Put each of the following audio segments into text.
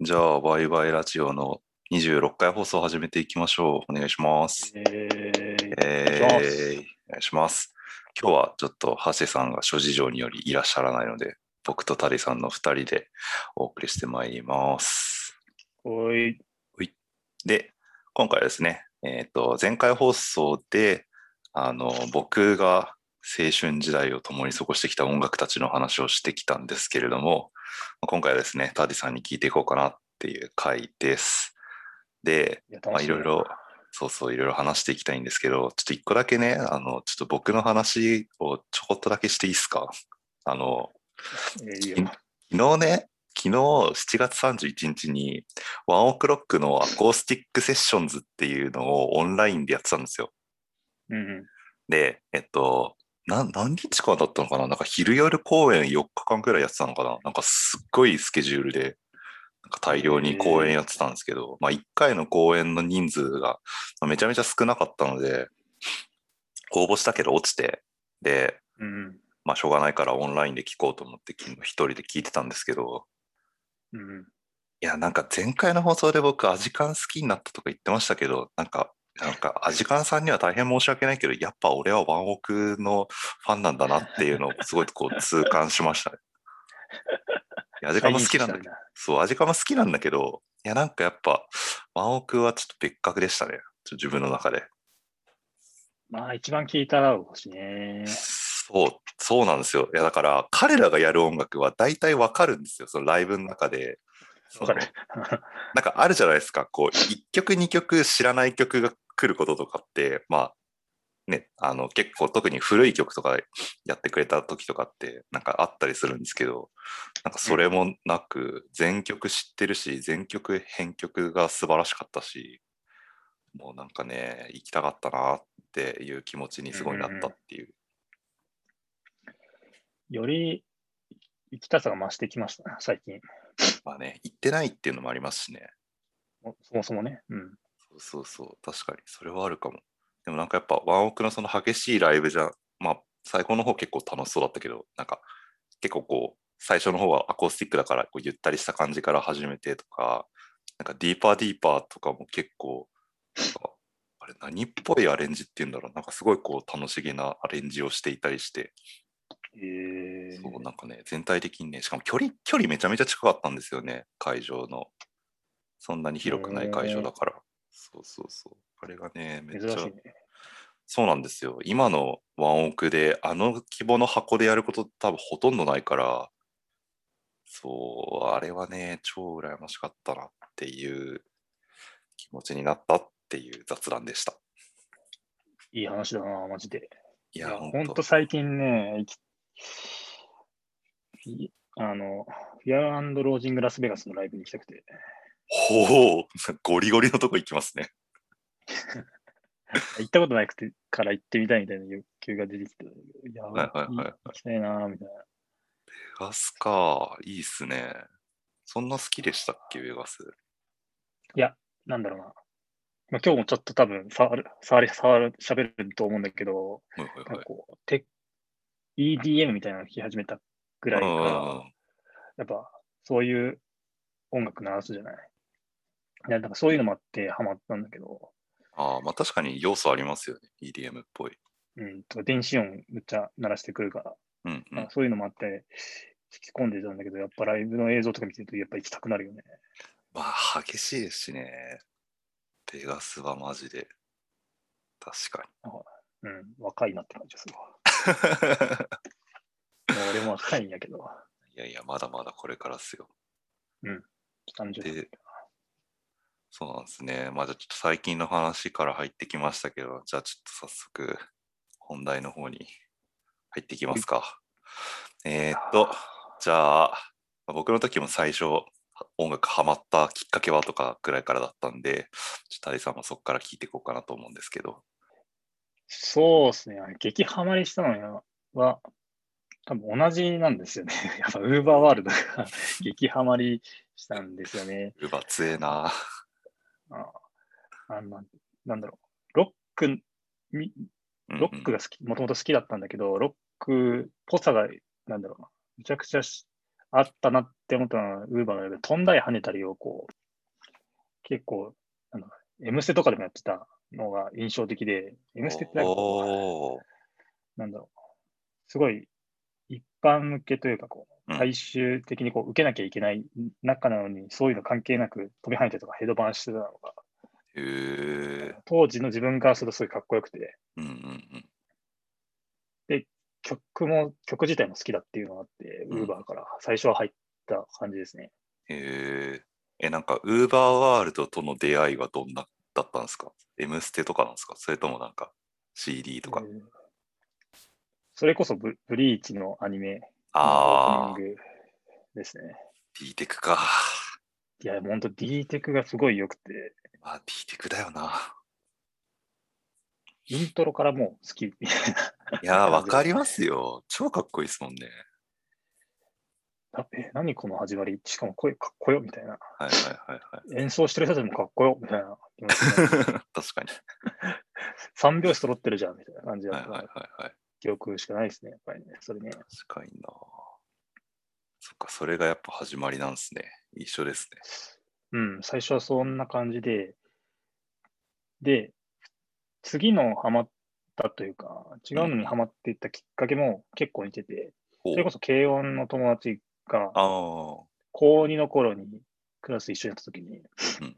じゃあ、バイバイラジオの26回放送を始めていきましょう。お願いします。えー、えお願いしますーお願いします。今日はちょっと、ハセさんが諸事情によりいらっしゃらないので、僕とタリさんの2人でお送りしてまいります。おい、で、今回はですね、えっ、と、前回放送で、あの、僕が青春時代を共に過ごしてきた音楽たちの話をしてきたんですけれども、今回はですね、タディさんに聞いていこうかなっていう回です。で、いやまあ、いろいろ、そうそう、いろいろ話していきたいんですけど、ちょっと一個だけね、あの、ちょっと僕の話をちょこっとだけしていいですか？あの、えーいいよ昨日ね、昨日7月31日にワンオクロックのアコースティックセッションズっていうのをオンラインでやってたんですよ。うんうん。で、えっと、な何日間だったのかな？なんか昼夜公演4日間くらいやってたのかな？なんかすっごいスケジュールで、なんか大量に公演やってたんですけど、まあ1回の公演の人数がまあめちゃめちゃ少なかったので、応募したけど落ちて、で、うんうん。まあしょうがないからオンラインで聞こうと思って昨日一人で聞いてたんですけど、うんうん。いや、なんか前回の放送で僕、アジカン好きになったとか言ってましたけど、なんか、なんか、アジカンさんには大変申し訳ないけど、やっぱ俺はワンオクのファンなんだなっていうのを すごいこう痛感しましたね。アジカンも好きなんだけど、そう、アジカンも好きなんだけど、いや、なんかやっぱ、ワンオクはちょっと別格でしたね。自分の中で。まあ、一番聞いたらほしいね。そう、そうなんですよ。いや、だから、彼らがやる音楽は大体わかるんですよ。そのライブの中で。わかる。なんかあるじゃないですか、こう、1曲、2曲知らない曲が来ることとかって、まあ、ね、あの、結構特に古い曲とかやってくれた時とかって、なんかあったりするんですけど、なんかそれもなく、全曲知ってるし、全曲編曲が素晴らしかったし、もうなんかね、行きたかったなっていう気持ちにすごいなったっていう。より行きたさが増してきましたね、最近。まあね、行ってないっていうのもありますしね。もそもそもね。うん。そうそう確かに、それはあるかも。でもなんかやっぱワンオクのその激しいライブじゃ、まあ最高の方結構楽しそうだったけど、なんか結構こう、最初の方はアコースティックだからこうゆったりした感じから始めてとか、なんかディーパーディーパーとかも結構、あれ何っぽいアレンジっていうんだろう、なんかすごいこう楽しげなアレンジをしていたりして、えー、そうなんかね、全体的にね、しかも距離、距離めちゃめちゃ近かったんですよね、会場の。そんなに広くない会場だから。そうそうそう。あれがね、めっちゃ珍しいね。そうなんですよ。今のワンオクで、あの規模の箱でやること多分ほとんどないから、そう、あれはね、超羨ましかったなっていう気持ちになったっていう雑談でした。いい話だな、マジで。いや、ほんと。最近ね、あの、フィアロージングラスベガスのライブに行きたくて。ほう、ゴリゴリのとこ行きますね。行ったことなくてから行ってみたいみたいな欲求が出てきて、いや、はいはいはいはい行きたいな、みたいな。ベガスか、いいっすね。そんな好きでしたっけ、ベガス？いや、なんだろうな。まあ、今日もちょっと多分触る、触り、触る、喋ると思うんだけど、はいはいはいなんか。こう、テ EDM みたいなのを聴き始めたぐらいから、うんやっぱそういう音楽鳴らすじゃない？いや、なんかそういうのもあってハマったんだけど、ああ、まあ確かに要素ありますよね。EDM っぽい。うん、とか電子音めっちゃ鳴らしてくるから、うんうん。まあそういうのもあって、引き込んでたんだけど、やっぱライブの映像とか見てると、やっぱ行きたくなるよね。まあ激しいですしね。ベガスはマジで。確かうん、若いなって感じですわ。に。もう俺も若いんやけど、いやいや、まだまだこれからっすよ。30でそうなんですね。まあじゃあちょっと最近の話から入ってきましたけど、じゃあちょっと早速本題の方に入っていきますか。えーっと、じゃあ、まあ僕の時も最初音楽ハマったきっかけはとかくらいからだったんで、ちょっとタリさんもそこから聞いていこうかなと思うんですけど。そうですね。激ハマりしたのは、多分同じなんですよね。やっぱウーバーワールドが 激ハマりしたんですよね。うばつえな。ああのなんだろう。ロックみ、ロックが好き、もともと好きだったんだけど、ロックっぽさが、なんだろうな。めちゃくちゃしあったなって思ったのは、ウーバーが飛んだり跳ねたりをこう、結構、あの、M ステとかでもやってたのが印象的で、M ステってなんかなんだろう、すごい一般向けというか、こ最終的にこう受けなきゃいけない中なのに、そういうの関係なく飛び跳ねたりとかヘドバンしてたのが、へえ。当時の自分からするとすごいかっこよくて、うんうんうん。曲も、曲自体も好きだっていうのがあって、うんウーバーから最初は入った感じですね。へえ。え、なんか、ウーバーワールドとの出会いはどんなだったんですか ?M ステとかなんですか？それともなんか CD とか？えーそれこそブブリーチのアニメのああですね。D テクか。いや、ほんと D テクがすごい良くて、まあ D テクだよな。イントロからもう好きみたいな。いや ー、わかりますよ。超かっこいいですもんね。あえ、何この始まり？しかも声かっこよみたいな。はいはいはいはい。演奏してる人たちもかっこよみたいな。確かに。3拍子揃ってるじゃんみたいな感じだったはいはいはいはい。記憶しかないですね、やっぱりね。それね。確かにな。そっか、それがやっぱ始まりなんですね。一緒ですね。うん、最初はそんな感じで、で、次のハマったというか、違うのにハマっていったきっかけも結構似てて、ほうそれこそ軽音の友達が高2の頃にクラス一緒にやった時に、うん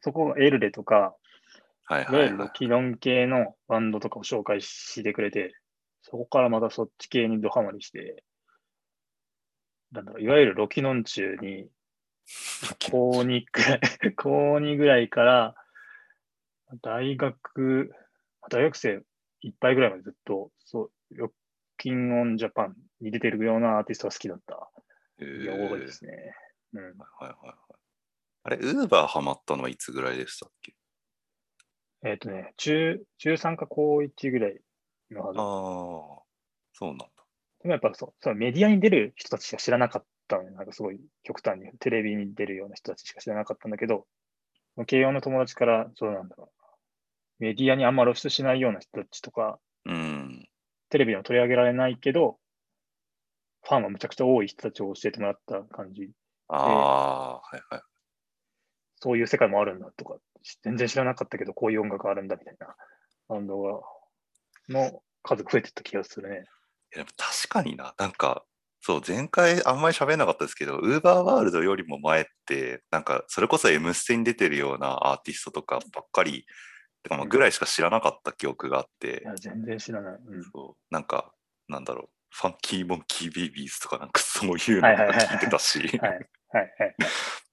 そこがエルレとか、はいいわ。ゆるロキノン系のバンドとかを紹介してくれて、そこからまたそっち系にドハマりして、なんだろう、いわゆるロキノン中に、高2くらい、高2ぐらいから、大学、大学生いっぱいぐらいまでずっと、そう、ロッキンオンジャパンに出てるようなアーティストが好きだった。へいや、ー多いですね。うん。はいはいはいはい。あれ、ウーバーハマったのはいつぐらいでしたっけ？えっ、とね、中、中3か高1ぐらいのはずああ、そうなんだ。でもやっぱそう、そうメディアに出る人たちしか知らなかったのよ。なんかすごい極端にテレビに出るような人たちしか知らなかったんだけど、慶応の友達から、そうなんだろう。メディアにあんま露出しないような人たちとか、うん。テレビにも取り上げられないけど、ファンはむちゃくちゃ多い人たちを教えてもらった感じ。ああ、はいはい。そういう世界もあるんだとか、全然知らなかったけど、こういう音楽あるんだみたいなバンドが、の数が増えてった気がするね。いやでも確かにな、なんか、そう、前回あんまり喋んなかったですけど、ウーバーワールドよりも前って、なんか、それこそ M ステに出てるようなアーティストとかばっかり、てかまあぐらいしか知らなかった記憶があってい、や、全然知らない。うん。そうなんか、なんだろう、ファンキーモンキーベイビーズとかなんか そういうのが聞いてたし、はい、はい、はい。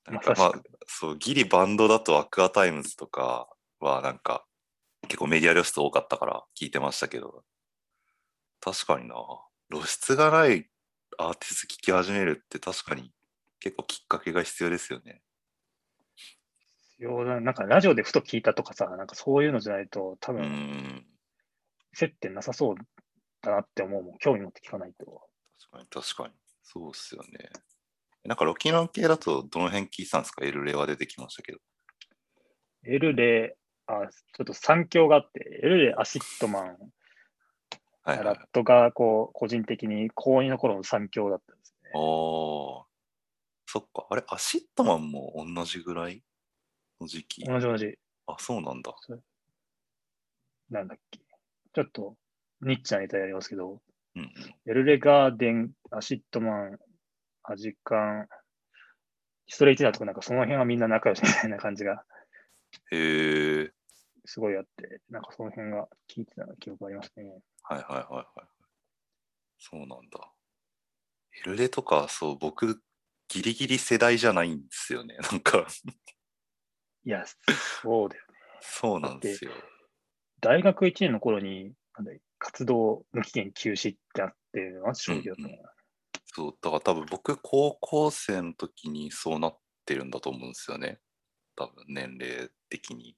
なんかまあそう、ギリバンドだとアクアタイムズとかはなんか、結構メディア露出多かったから聞いてましたけど、確かにな、露出がないアーティスト聞き始めるって確かに結構きっかけが必要ですよね。ようだなんかラジオでふと聞いたとかさ、なんかそういうのじゃないと、多分うん、接点なさそうだなって思うもん。興味持って聞かないと。確かに確かに。そうっすよね。なんかロキノン系だとどの辺聞いてたんですか？エルレは出てきましたけど。エルレ、あ、ちょっと三強があって、エルレ、アシッドマン、はいはいラッドがこう個人的に高2の頃の三強だったんですね。おーそっか。あれ、アシッドマンも同じぐらい？の時期同じ同じ。あ、そうなんだ。なんだっけ。ちょっとニッチなネタやりますけど、うんうん。エルレガーデン、アシッドマン、アジカン、ストレイテナーとかなんかその辺はみんな仲良しみたいな感じがへえ。すごいあって、なんかその辺が聞いてた記憶がありますね。はいはいはいはい。そうなんだ。エルレとか、そう、僕、ギリギリ世代じゃないんですよね。なんか、いや、そうだよね。そうなんですよ。大学1年の頃に、なんだ活動無期限休止ってあって、マジ衝撃だったな。うんそう、だから多分僕、高校生の時にそうなってるんだと思うんですよね。多分、年齢的に。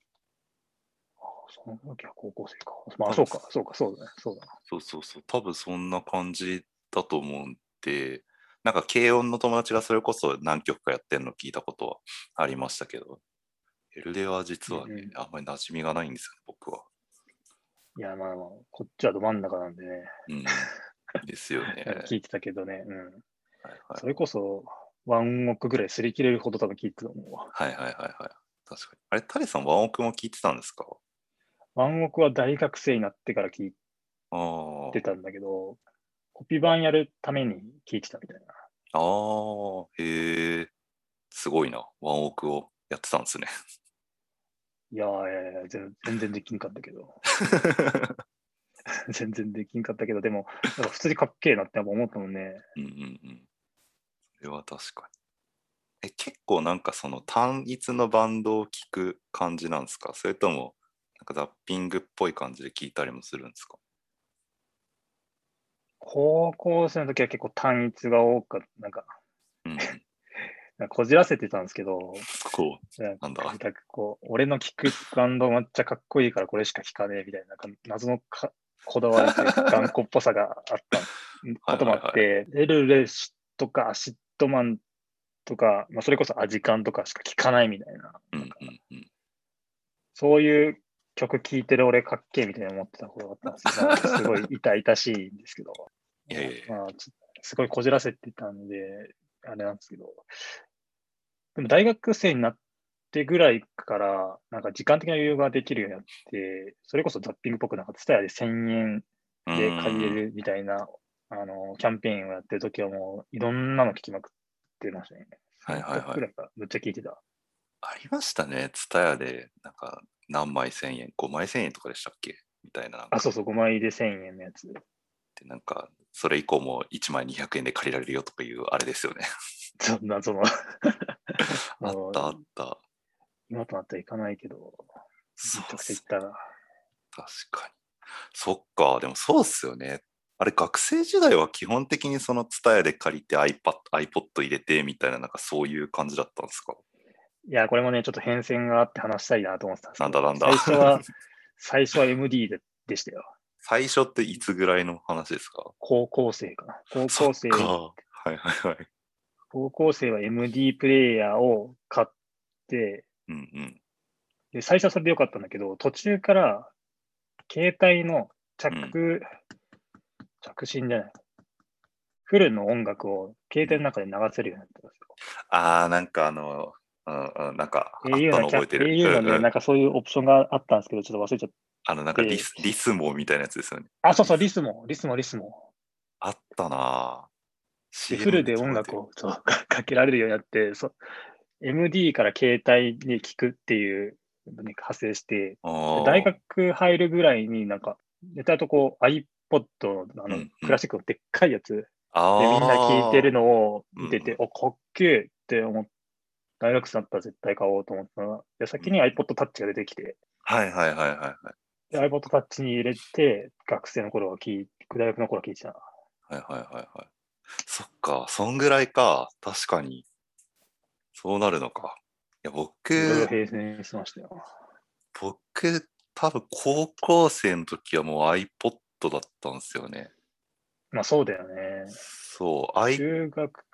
その時は高校生か。まあ、そうか、そうか、そうだね。そうだな。そうそうそう、多分そんな感じだと思うんで、なんか軽音の友達がそれこそ何曲かやってんの聞いたことはありましたけど、エルレは実はね、うんうんあんまり馴染みがないんですよ、僕は。いや、まあまあ、こっちはど真ん中なんでね、うん。ですよね。聞いてたけどね。うん。はいはいそれこそ、ワンオクぐらい擦り切れるほど多分聞いてたと思うわ。はいはいはいはい。確かに。あれ、タリさん、ワンオクも聞いてたんですか？ワンオクは大学生になってから聞い。てたんだけど、コピー版やるために聞いてたみたいな。ああ、へえ。すごいな。ワンオクをやってたんですね。いやーいやいや全全然できんかったけど、全然できんかったけど、でも、なんか普通にかっけえなってやっぱ思ったもんね。うんうんうん。それは確かに。え、結構なんかその単一のバンドを聴く感じなんですか？それとも、なんかザッピングっぽい感じで聴いたりもするんですか？高校生の時は結構単一が多かった、なんか、うんうん。なんかこじらせてたんですけど、こなんなんだ？なんかこう、俺の聴くバンドめっちゃかっこいいからこれしか聴かねえみたいな、なんか謎のかこだわりというか頑固っぽさがあった こともあって、エルレシとかアシッドマンとか、まあ、それこそアジカンとかしか聴かないみたいな、う。うんうんうん。そういう曲聴いてる俺かっけえみたいな思ってたことがあったんですけど、まあすごい痛々しいんですけど、いやいやいや。まあ、すごいこじらせてたんで、あれなんですけど、でも大学生になってぐらいから、なんか時間的な余裕ができるようになって、それこそザッピングっぽくなんかツタヤで1000円で借りれるみたいな、あの、キャンペーンをやってるときはもういろんなの聞きまくってましたね。はいはいはい。3曲ぐらいからむっちゃ聞いてた。ありましたね。ツタヤで、なんか何枚1000円、5枚1000円とかでしたっけ？みたいな。あ、そうそう、5枚で1000円のやつ。でなんか、それ以降も1枚200円で借りられるよとかいうあれですよね。そんな、その、あったあった。今となってはいかないけど、そうめちゃくちゃっす行ったな。確かに。そっか、でもそうっすよね。あれ、学生時代は基本的にそのツタヤで借りて iPad、iPod 入れてみたいな、なんかそういう感じだったんですか？いや、これもね、ちょっと変遷があって話したいなと思ってたんですけどなんだなんだ最初は、最初は MD ででしたよ。最初っていつぐらいの話ですか？高校生かな。高校生、か。はいはいはい。高校生は MD プレイヤーを買って、うんうん。で最初はそれでよかったんだけど、途中から携帯の着、着信じゃない。フルの音楽を携帯の中で流せるようになったんですよ。あー、なんかあの、うんうん、なんか、あったの覚えてる。au のね、うんうんなんかそういうオプションがあったんですけど、ちょっと忘れちゃっあの、なんかリでス、リスモみたいなやつですよね。た。あ、そうそう、リスモ、リスモ、リスモ。あったなぁ。でフルで音楽をそうかかけられるようになって、そう MD から携帯に聞くっていうのに派生して、大学入るぐらいになんか、ネタとこう iPod のあのクラシックのでっかいやつでみんな聞いてるのを見てて、うんお、かっけえって思っ大学生だったら絶対買おうと思ったら、で先に iPod Touch が出てきて、はいはいはいはいはい。で iPod Touch に入れて、学生の頃は聞い大学の頃は聞いてたな。はいはいはいはい。そっか、そんぐらいか。確かに。そうなるのか。いや、僕、平成しましたよ。僕、多分高校生の時はもう iPod だったんですよね。まあそうだよね。そう、I、中学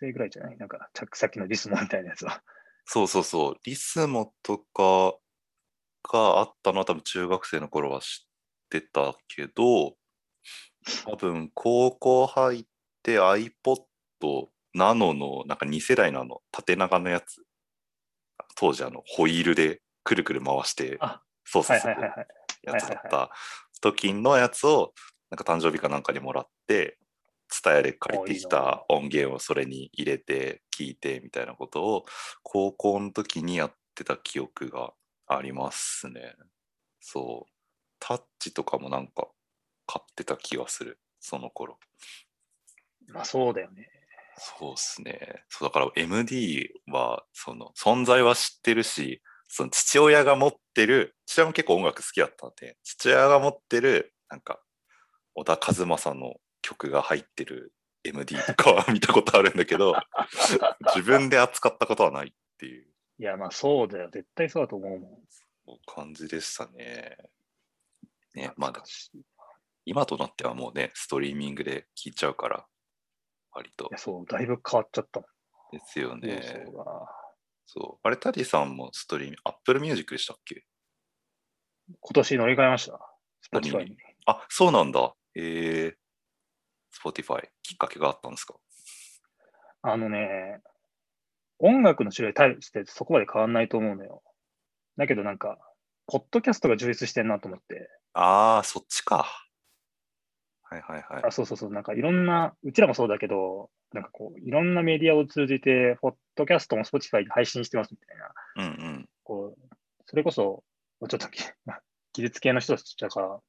生ぐらいじゃない？なんか、着先のリスモみたいなやつは。そうそうそう、リスモとかがあったのは多分中学生の頃は知ってたけど、多分高校入って iPod ナノのなんか2世代のあの縦長のやつ、当時あのホイールでくるくる回してあ操作する。やつだった時のやつをなんか誕生日かなんかにもらって、伝えで借りてきた音源をそれに入れて聞いてみたいなことを高校の時にやってた記憶がありますね。そう。タッチとかもなんか買ってた気がする、その頃。まあそうだよね。そうっすね。そうだから MD はその存在は知ってるし、その父親が持ってる、父親も結構音楽好きだったんで、父親が持ってる、なんか、小田和正の曲が入ってる MD とかは見たことあるんだけど、自分で扱ったことはないっていういや、まあそうだよ。絶対そうだと思うもん。感じでしたね。ね、まあ懐かしいい今となってはもうね、ストリーミングで聴いちゃうから、割とや、そう、だいぶ変わっちゃったもん。ですよね。そうそう。あれ、タディさんもストリーミング、Apple Music でしたっけ？今年乗り換えました。何 Spotify に。あ、そうなんだ。えー、Spotify、きっかけがあったんですか？あのね、音楽の種類に対してそこまで変わんないと思うのよ。だけどなんか、ポッドキャストが充実してんなと思って。ああ、そっちか。はいはいはい。あそうそうそう、なんかいろんな、うちらもそうだけど、なんかこう、いろんなメディアを通じて、ポッドキャストも Spotify で配信してますみたいな、うんうん。こう、それこそ、ちょっとき 技術系の人たちだから、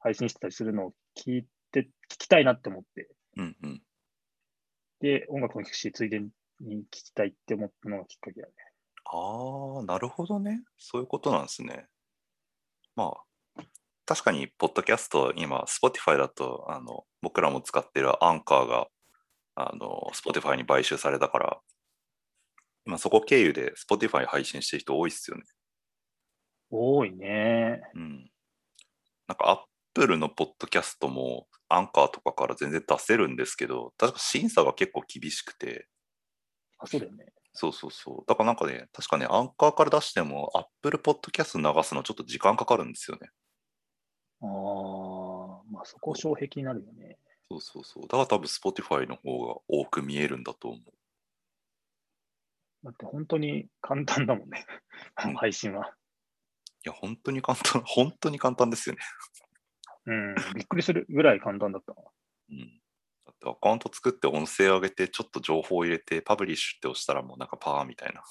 配信してたりするのを聞いて、聞きたいなって思って、うんうん。で、音楽も聴くし、ついでに聞きたいって思ったのがきっかけだね。ああ、なるほどね。そういうことなんですね。まあ、確かに、ポッドキャスト、今、Spotify だと、あの、僕らも使ってるアンカーが、あの、Spotify に買収されたから、今そこ経由で Spotify 配信してる人多いっすよね。多いね。うん。なんか Apple のポッドキャストもアンカーとかから全然出せるんですけど、確か審査が結構厳しくて、あ、そうだよね。そうそうそう。だからなんかね、確かね、アンカーから出しても Apple ポッドキャスト流すのちょっと時間かかるんですよね。ああ、まあそこ障壁になるよね。そうそうそう。だから多分 Spotify の方が多く見えるんだと思う。だって本当に簡単だもんね。うん配信は。いや、本当に簡単、本当に簡単ですよね。うん、びっくりするぐらい簡単だったわ。うん。だってアカウント作って音声上げて、ちょっと情報入れて、パブリッシュって押したらもうなんかパーみたいな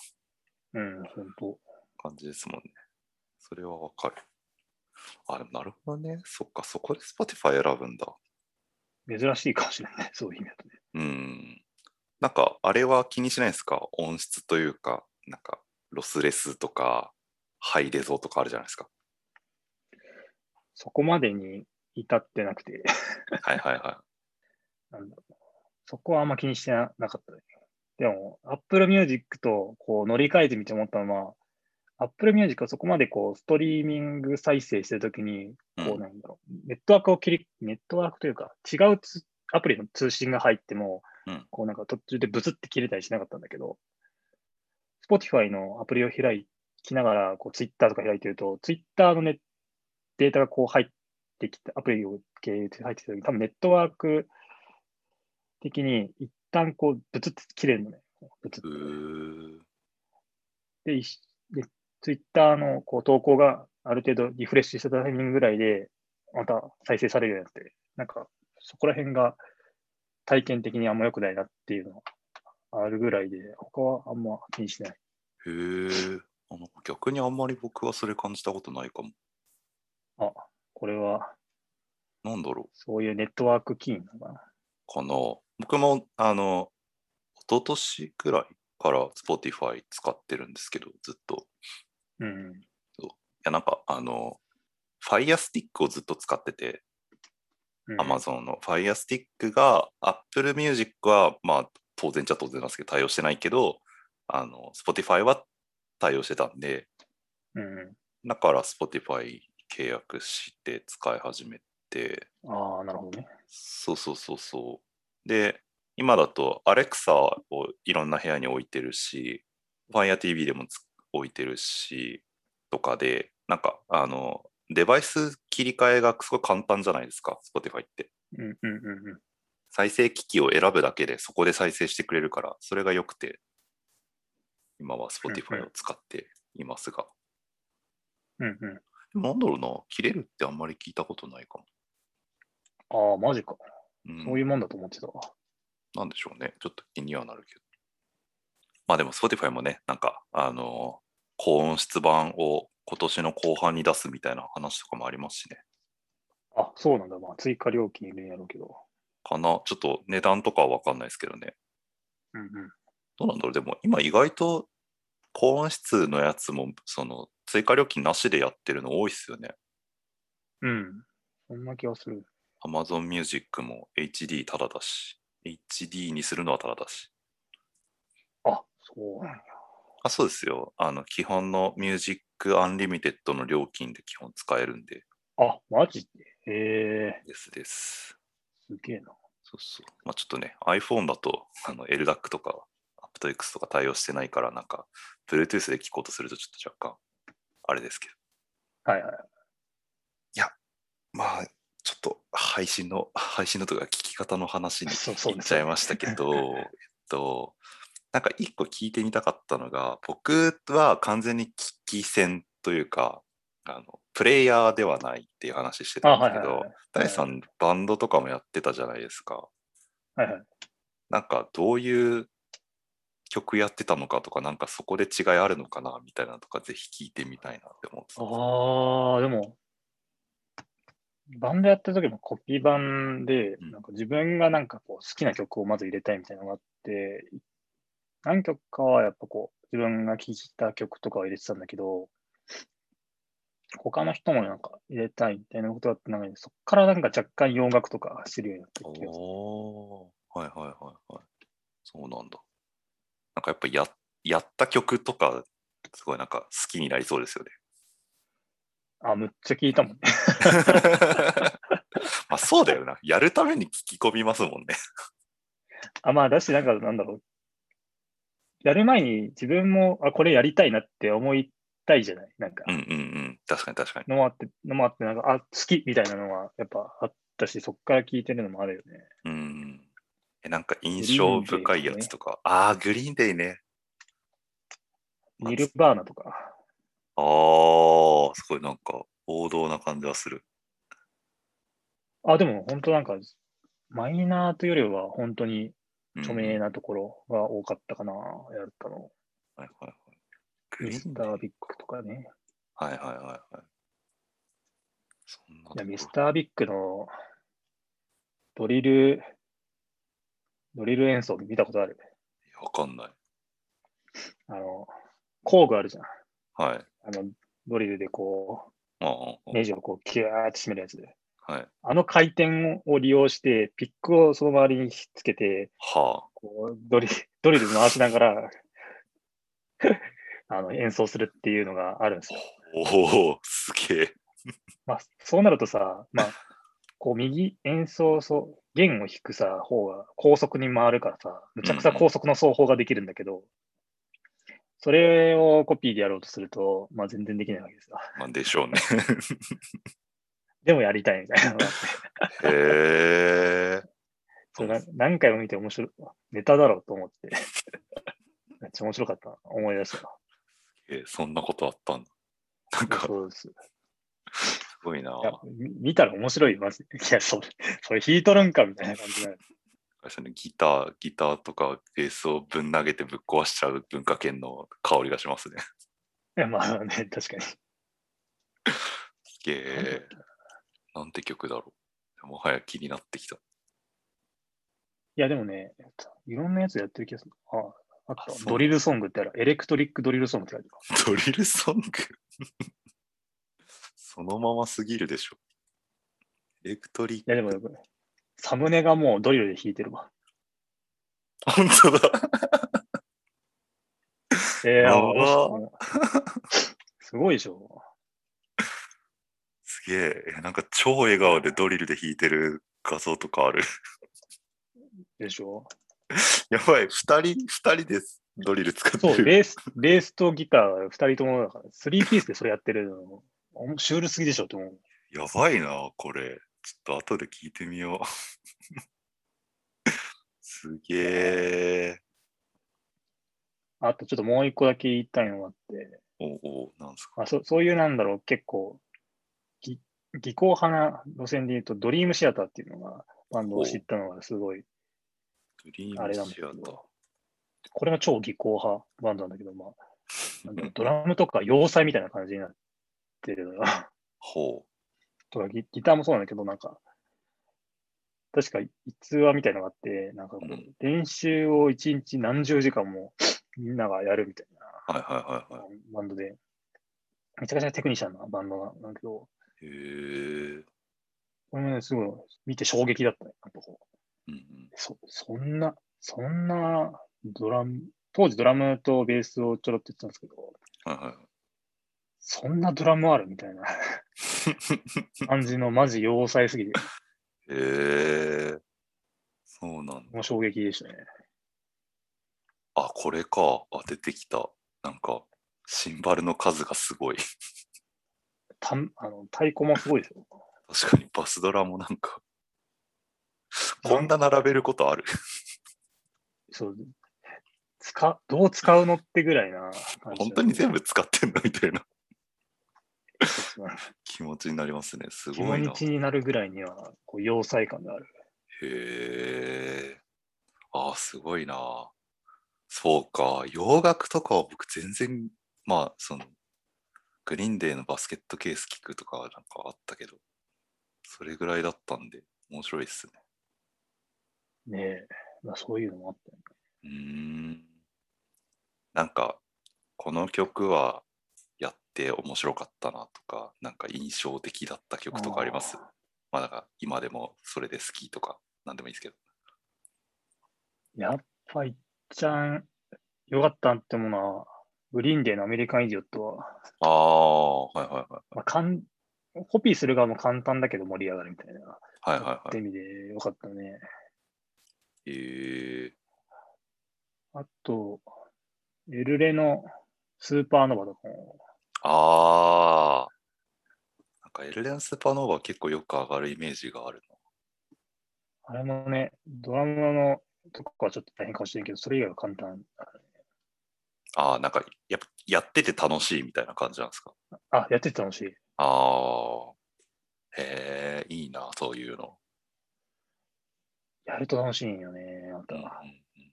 うん、本当。感じですもんね。それはわかる。あ、でもなるほどね。そっか、そこで Spotify 選ぶんだ。珍しいかもしれない。そういう意味だとね。うん。なんか、あれは気にしないですか？音質というか、なんか、ロスレスとか、ハイレゾとかあるじゃないですか。そこまでに至ってなくて、はいはいはなんだろうなそこはあんま気にしてななかったね。でも、Apple Music とこう乗り換えてみて思ったのは、Apple Music はそこまでこうストリーミング再生してるときに、い。こううんなんだろう、ネットワークを切り、ネットワークというか、違うつアプリの通信が入っても、うんこうなんか途中でブツって切れたりしなかったんだけど、Spotify のアプリを開きながら、こう Twitter とか開いてると、Twitter のね、データがこう入ってきた、アプリを経由で入ってきたときに、多分ネットワーク的に一旦こうブツって切れるのね。ブツってで、ツイッターのこう投稿がある程度リフレッシュしたタイミングぐらいで、また再生されるようになって、なんか、そこら辺が体験的にあんま良くないなっていうのがあるぐらいで、他はあんま気にしてない。へえ。あの逆にあんまり僕はそれ感じたことないかも。あ、これはなんだろう。そういうネットワークキーなのかな。かな。僕も、あの、一昨年くらいから Spotify 使ってるんですけど、ずっと。うん。いや、なんか、あの、Fire Stick をずっと使ってて、うん、Amazon の Fire Stick が Apple Music は、まあ、当然っちゃ当然なんですけど、対応してないけど、あの、Spotify は対応してたんで、うん。だから Spotify 契約して使い始めて、ああ、なるほどね。そうそうそうそう。で、今だと Alexa をいろんな部屋に置いてるし、Fire TV でもつ置いてるし、とかで、なんか、あの、デバイス切り替えがすごい簡単じゃないですか、Spotify って。うんうんうんうん。再生機器を選ぶだけでそこで再生してくれるから、それが良くて、今は Spotify を使っていますが。うんうん。なんだろうな、切れるってあんまり聞いたことないかああ、マジか。も。うんそういうもんだと思ってたわ。なんでしょうね。ちょっと気にはなるけど。まあでも Spotify もね、なんか、あの高音質版を今年の後半に出すみたいな話とかもありますしね。あ、そうなんだ。まあ、追加料金いるんやろうけど。かな。ちょっと値段とかはわかんないですけどね。うんうん。どうなんだろう。でも今意外と高音質のやつも、その追加料金なしでやってるの多いっすよね。うん。そんな気がする。Amazon Music も HD タダだし、HD にするのはタダだし。あ、そうなんや。あ、そうですよ。あの、基本の Music Unlimited の料金で基本使えるんで。あ、マジで？へえですです。すげえな。そうそう。まあちょっとね、iPhone だと、あの、LDAC とか aptX とか対応してないから、なんか、Bluetooth で聞こうとするとちょっと若干、あれですけど。はいはい。まあ、ちょっと配信の、配信のとか聞き方の話にそうそうです行っちゃいましたけど、えっと、なんか一個聞いてみたかったのが、僕は完全に聞き戦というか、あのプレイヤーではないっていう話してたんですけど大さん、バンドとかもやってたじゃないですか。はいはい。なんかどういう曲やってたのかとか、なんかそこで違いあるのかなみたいなのとか、ぜひ聞いてみたいなって思ってああ、でも、バンドやってる時もコピー版で、うんなんか自分がなんかこう好きな曲をまず入れたいみたいなのがあって、何曲かはやっぱこう自分が聴いた曲とかを入れてたんだけど、他の人もなんか入れたいみたいなことがあって、なんかそっからなんか若干洋楽とか知るようになった気がする。おーはいはいはいはい。そうなんだ。なんかやっぱややった曲とか、すごいなんか好きになりそうですよね。あ、むっちゃ聞いたもんね。まあそうだよな。やるために聞き込みますもんね。あ、まあ、だし、なんか、なんだろう。やる前に自分も、あ、これやりたいなって思いたいじゃない？なんかうん、うんうん。確かに確かに。のもあって、のもあって、なんか、あ、好きみたいなのはやっぱあったし、そっから聞いてるのもあるよね。うん。えなんか印象深いやつとか。ああ、グリーンデイね。ニルバーナとか。ああ、すごいなんか王道な感じはする。あ、でも本当なんか、マイナーというよりは本当にうん著名なところが多かったかな、やったの。はいはいはい。グミスリーンデイタービッグとかね。はいはいはいはい。そんないや、ろミスタービッグのドリル、ドリル演奏見たことある。わかんない。あの、工具あるじゃん。はい。あの、ドリルでこああう、ネジをこう、キューって締めるやつで。はい。あの回転を利用して、ピックをその周りにひっつけて、はこうドリドリル回しながら あの演奏するっていうのがあるんですよ。あ。おお、すげえ。まあ、そうなるとさ、まあ、こう右演奏そう、弦を弾くさ、方が高速に回るからさ、むちゃくちゃ高速の奏法ができるんだけど、それをコピーでやろうとすると、まあ全然できないわけですよ。まあでしょうね。でもやりたいみたいなのがあって、へえ。それな何回も見て面白い、ネタだろうと思って、めっちゃ面白かったな、思い出したな。えそんなことあったんだ。なんか、すそうです。ごいな。い見たら面白いよ、マジで。いや、それ、それ弾いとるんかみたいな感じになる。そのギター、ギターとかベースをぶん投げてぶっ壊しちゃう文化圏の香りがしますね。いや、まあね、確かに。すげえ。なんて曲だろう。もはや気になってきた。いや、でもね、えっといろんなやつやってる気がする。あ、あったあそう。ドリルソングってある。エレクトリックドリルソングってある。ドリルソング？そのまますぎるでしょ。エレクトリッいや、でも、サムネがもうドリルで弾いてるわ。ク、本当だ。えー、あすごいでしょ。すげえ。えなんか超笑顔でドリルで弾いてる画像とかある。でしょ。やばい。二人、二人です。ドリル使ってそう、る。ベース、ベースとギター二人ともだから、スリーピースでそれやってるの、シュールすぎでしょって思う。やばいな、これ。ちょっと後で聞いてみよう。すげえ。あとちょっともう一個だけ言いたいのがあって、おお、なんすか？あそそういうなんだろう、結構、ぎ技巧派な路線で言うと、ドリームシアターっていうのが、バンドを知ったのがすごい、ドリーあムシアター。これが超技巧派バンドなんだけど、まあ、ドラムとか要塞みたいな感じになってるのよ。ほ とかギ、ギターもそうなんだけど、なんか、確か逸話みたいなのがあって、なんかこう、うん練習を一日何十時間もみんながやるみたいなう。はいはいはいはバンドで、めちゃくちゃテクニシャンなバンドなんだけど、い。へえ。これもね、すごい見て衝撃だったね。なんかこううんうん。そそんな、そんなドラム、当時ドラムとベースをちょろっと言ってたんですけど、はいはいはい。そんなドラムあるみたいな 感じのマジ要塞すぎて、へえ。そうなんだ。もう衝撃でしたね。あ、これか。あ、出てきた。なんか、シンバルの数がすごい。たんあの太鼓もすごいですよ。確かにバスドラもなんか、こんな並べることあるそう、使、どう使うのってぐらいな本当に全部使ってんの？みたいな部気持ちになりますね。す気ごいな。日になるぐらいには、こう、要塞感がある。へえ。ああ、すごいな。そうか。洋楽とかは僕全然、まあ、その、グリーンデーのバスケットケース聞くとかはなんかあったけど、それぐらいだったんで、面白いっすね。ねえ、まあ、そういうのもあったよね。うーん。なんか、この曲はて面白かったなとか、なんか印象的だった曲とかあります？まあ、なんか今でもそれで好きとか、なんでもいいですけど。やっぱいっちゃん良かったってものは、グリーンデーのアメリカンイディオットは、ああ、はいはいはい。まあ、かんコピーする側も簡単だけど盛り上がるみたいな、はいはいはい。って意味で良かったね。えー、あと、エルレのスーパーノヴァとかも、ああ。なんかエルレンスーパーノーバー結構よく上がるイメージがあるあれもね、ドラムのとこはちょっと大変かもしれんけど、それ以外は簡単だからね。な。ああ、なんかやっぱやってて楽しいみたいな感じなんですか？あ、やってて楽しい。ああ。へえ、いいな、そういうの。やると楽しいんよね、またうんうん。うん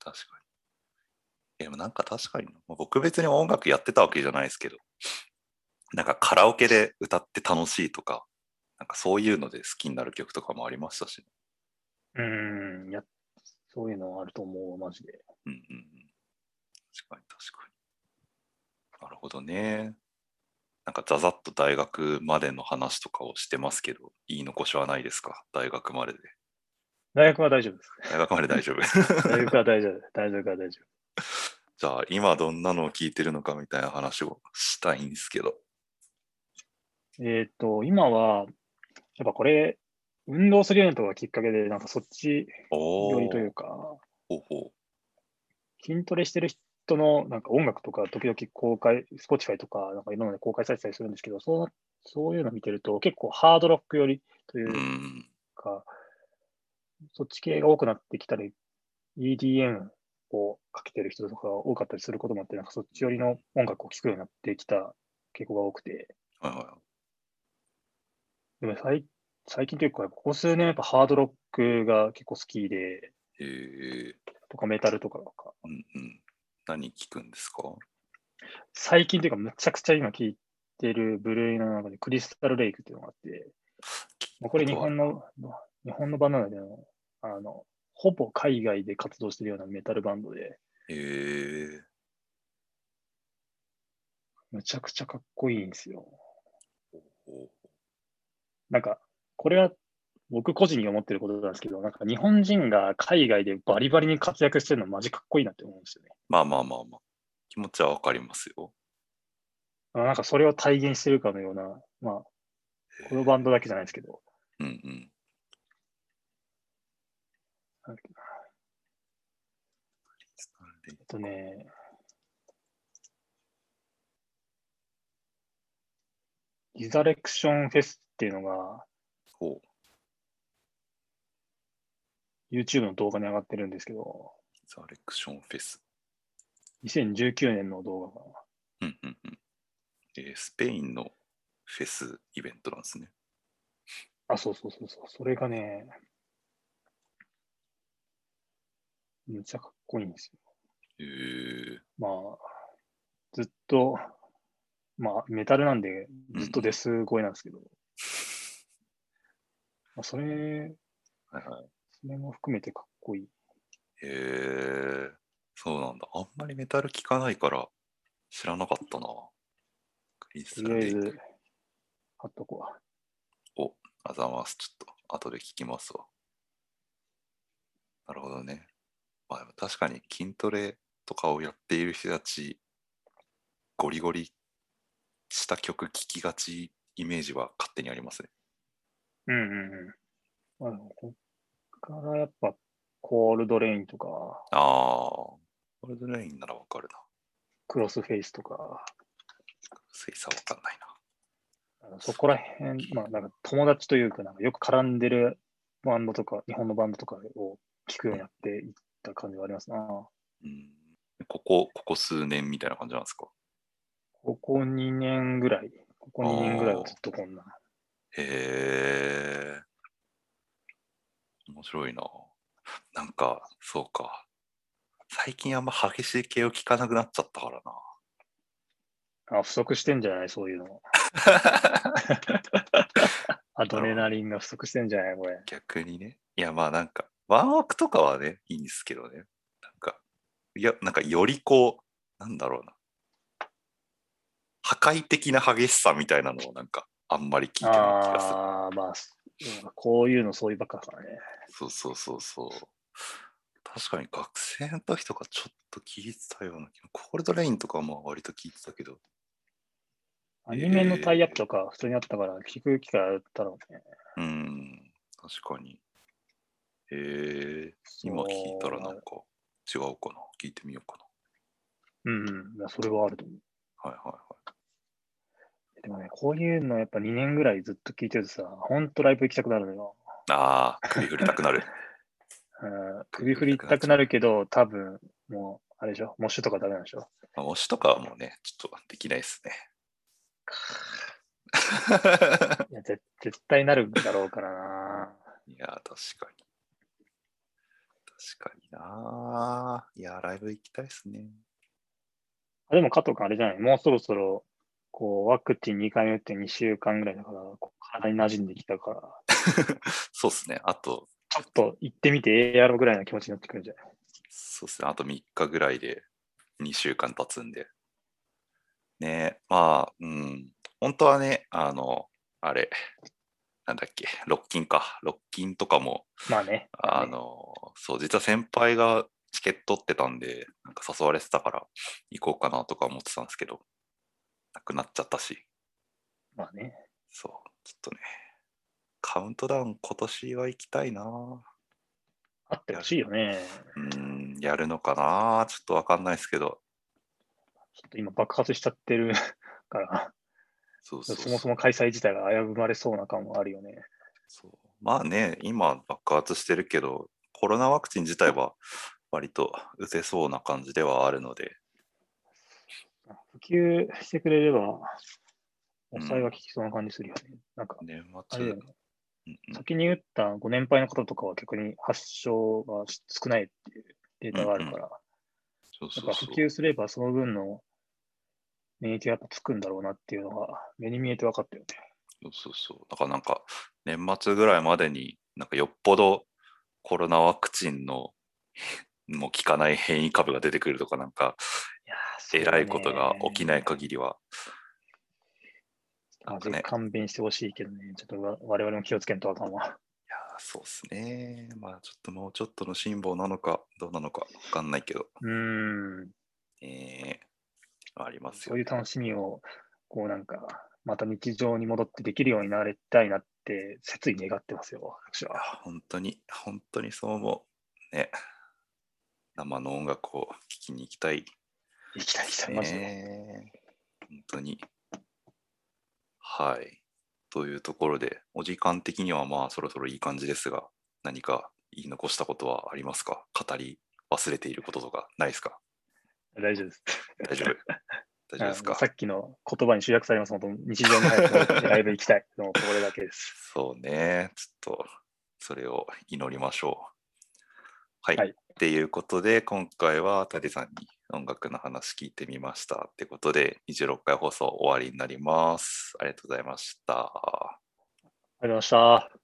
確かに。でもなんか確かに僕別に音楽やってたわけじゃないですけど、なんかカラオケで歌って楽しいとか、なんかそういうので好きになる曲とかもありましたし、うん、や、そういうのあると思う、マジで。うんうんうん。確かに確かに。なるほどね。なんかざざっと大学までの話とかをしてますけど、言い残しはないですか？大学までで。大学は大丈夫です。大学まで大丈夫。大学は大丈夫。大学は大丈夫。じゃあ今どんなのを聞いてるのかみたいな話をしたいんですけど。えっ、と、今は、やっぱこれ、運動するようになったのがきっかけで、なんかそっち。寄りというか、ほうほ筋トレしてる人のなんか音楽とか、時々公開、Spotify とか、なんかいろんなので公開されてたりするんですけど、そうそういうの見てると、結構ハードロック寄りというう。うそっち系が多くなってきたり、EDM をかけてる人とかが多かったりすることもあって、なんかそっち寄りの音楽を聴くようになってきた傾向が多くて、はいはでも最最近というか、ここ数年やっぱハードロックが結構好きで、い。えー、とかメタルとかか。うんうん。何聞くんですか？最近というか、むちゃくちゃ今聴いてる部類の中でクリスタルレイクっていうのがあって、まあこれ日本の、日本のバンドなんだけど、あの、ほぼ海外で活動してるようなメタルバンドで、えー、むちゃくちゃかっこいいんですよ。なんか、これは僕個人に思ってることなんですけど、なんか日本人が海外でバリバリに活躍してるのマジかっこいいなって思うんですよね。まあまあまあまあ。気持ちはわかりますよ。あなんかそれを体現してるかのような、まあ、このバンドだけじゃないですけど、うんうん。なんだっけなえっとね、リザレクションフェスっていうのがほう。YouTube の動画に上がってるんですけど、ザレクションフェス。2019年の動画が、うんうんうん。えースペインのフェスイベントなんですね。あ、そうそうそうそう、それがね、むちゃかっこいいんですよ。えー、まあ、ずっと、まあ、メタルなんで、ずっとデス声なんですけど、まあ、それ、はいはい。それも含めてかっこいい。へえそうなんだ。あんまりメタル聞かないから知らなかったな。クリスとりあえ。ず、貼っとこうわ。お、あざます。ちょっと後で聞きますわ。なるほどね。まあ確かに筋トレとかをやっている人たち、ゴリゴリした曲聴きがちイメージは勝手にありますね。うんうんうん。まあ、こっからやっぱ、コールドレインとか、ああ、ゴールドレインならわかるな。クロスフェイスとか、水差わかんないな。そこら辺、まあ、なんか友達というか、なんかよく絡んでるバンドとか、日本のバンドとかを聞くようになっていった感じはありますな。うん、ここ、ここ数年みたいな感じなんですか？ここ2年ぐらい、ここ2年ぐらいはずっとこんな。へえ。面白いな。なんか、そうか。最近あんま激しい系を聞かなくなっちゃったからな。あ、不足してんじゃない？そういうの。アドレナリンが不足してんじゃない？これ。逆にね。いや、まあなんか、ワンオクとかはね、いいんですけどね。なんか、いや、なんかよりこう、なんだろうな。破壊的な激しさみたいなのをなんか、あんまり聞いてない気がする。ああ、まあ、うんこういうのそういうばっかだからね。そうそうそうそう。確かに学生の時とかちょっと聞いてたような気が。コールドレインとかはまあ割と聞いてたけど。アニメのタイアップとか普通にあったから、聞く機会あったろうね。うん、確かに。えー、今聞いたらなんか違うかな。聞いてみようかうんうん、それはあると思う。な。はいはいはい。でもね、こういうのやっぱ2年ぐらいずっと聞いてるとさ、ほんとライブ行きたくなるのよ。ああ、首振りたくなる。うん、首振りたくなるけど、多分もう、あれでしょ、モッシュとかダメなんでしょ。まあ、模試とかはもうね、ちょっとできないですね。いや絶絶対なるだろうからな。いや、確かに。確かにな。いや、ライブ行きたいですね。あでも加藤君あれじゃない？もうそろそろ、こう、ワクチン2回目打って2週間ぐらいだから、体に馴染んできたから、そうですね。あと、ちょっと行ってみてええやろぐらいの気持ちになってくるんじゃない？そうですね。あと3日ぐらいで2週間経つんで。ねまあ、うん。本当はね、あの、あれ、なんだっけ、ロッキンか。ロッキンとかも、まあね。あの、そう、実は先輩がチケット取ってたんで、なんか誘われてたから行こうかなとか思ってたんですけど、なくなっちゃったし、まあね。そう、ちょっとね、カウントダウン今年は行きたいな。あってほしいよね。うん、やるのかなちょっとわかんないですけど、ちょっと今爆発しちゃってるから、そうそうそもそも開催自体が危ぶまれそうな感もあるよね。そう。まあね、今爆発してるけど、コロナワクチン自体は割と打てそうな感じではあるので、普及してくれれば、抑えが効きそうな感じするよね。なんか、年あ末、ね。うんうん。先に打ったご年配の方とかは逆に発症が少ないっていうデータがあるから、そうやっぱそうそう。普及すればその分の免疫がやっぱつくんだろうなっていうのが目に見えて分かったよね。そうそうそう。だからなんか、年末ぐらいまでに、なんかよっぽどコロナワクチンのもう効かない変異株が出てくるとか、なんか、えらいことが起きないか限りは、なんかねぜひ勘弁してほしいけどね、ちょっとわ我々も気をつけんとあかんわ。いやーそうですね。まあちょっともうちょっとの辛抱なのか、どうなのかわかんないけど、うーん、えー、ありますよ、ね。そういう楽しみを、こうなんか、また日常に戻ってできるようになりたいなって、切に願ってますよ、私は。本当に、本当にそう思う。ね。生の音楽を聴きに行きたい行きたい、行きたい、マジで。ね。本当に。はい。というところで、お時間的にはまあそろそろいい感じですが、何か言い残したことはありますか？語り忘れていることとかないですか？大丈夫です。大丈夫大丈夫ですか？さっきの言葉に集約されます。本当日常に早くライブ行きたい。もうこれだけです。そうね。ちょっと、それを祈りましょう。はい。はいっていうことで、今回はタデさんに音楽の話聞いてみました。ってことで、26回放送終わりになります。ありがとうございました。ありがとうございました。